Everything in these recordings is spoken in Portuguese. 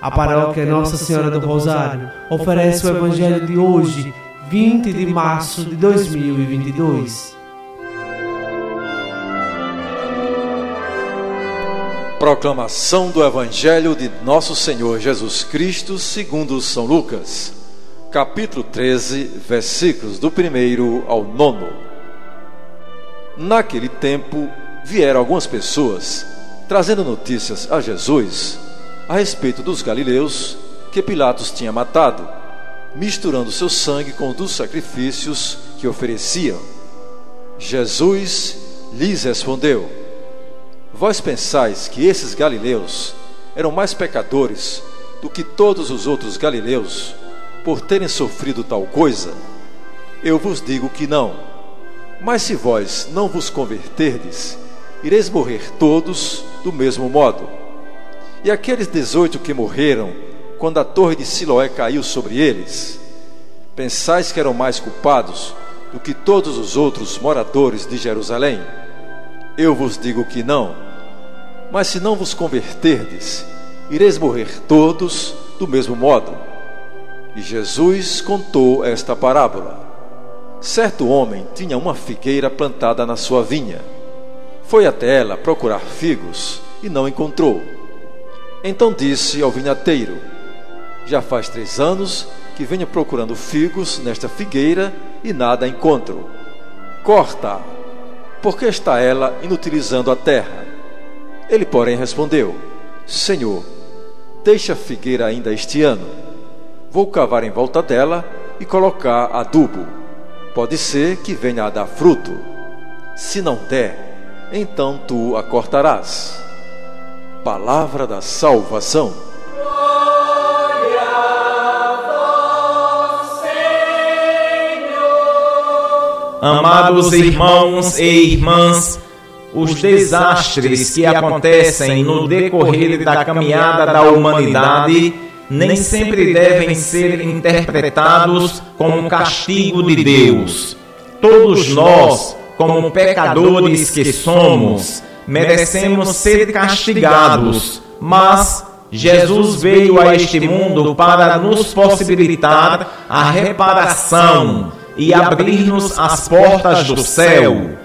A paróquia Nossa Senhora do Rosário oferece o Evangelho de hoje, 20 de março de 2022. Proclamação do Evangelho de Nosso Senhor Jesus Cristo, segundo São Lucas, capítulo 13, versículos do 1 ao 9. Naquele tempo, vieram algumas pessoas trazendo notícias a Jesus a respeito dos galileus que Pilatos tinha matado, misturando seu sangue com o dos sacrifícios que ofereciam. Jesus lhes respondeu: Vós pensais que esses galileus eram mais pecadores do que todos os outros galileus por terem sofrido tal coisa? Eu vos digo que não. Mas se vós não vos converterdes, ireis morrer todos do mesmo modo. E aqueles dezoito que morreram quando a torre de Siloé caiu sobre eles, pensais que eram mais culpados do que todos os outros moradores de Jerusalém? Eu vos digo que não. Mas se não vos converterdes, ireis morrer todos do mesmo modo. E Jesus contou esta parábola. Certo homem tinha uma figueira plantada na sua vinha. Foi até ela procurar figos e não encontrou. Então disse ao vinhateiro: Já faz três anos que venho procurando figos nesta figueira e nada encontro. Corta, porque está ela inutilizando a terra. Ele, porém, respondeu: Senhor, deixa a figueira ainda este ano. Vou cavar em volta dela e colocar adubo. Pode ser que venha a dar fruto. Se não der, então tu a cortarás. Palavra da salvação. Amados irmãos e irmãs, os desastres que acontecem no decorrer da caminhada da humanidade nem sempre devem ser interpretados como castigo de Deus. Todos nós, como pecadores que somos, merecemos ser castigados, mas Jesus veio a este mundo para nos possibilitar a reparação e abrir-nos as portas do céu.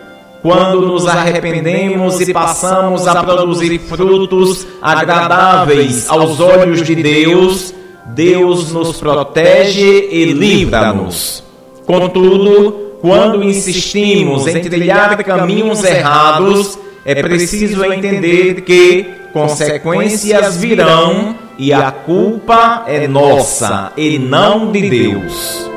Quando nos arrependemos e passamos a produzir frutos agradáveis aos olhos de Deus, Deus nos protege e livra-nos. Contudo, quando insistimos em trilhar caminhos errados, é preciso entender que consequências virão e a culpa é nossa e não de Deus.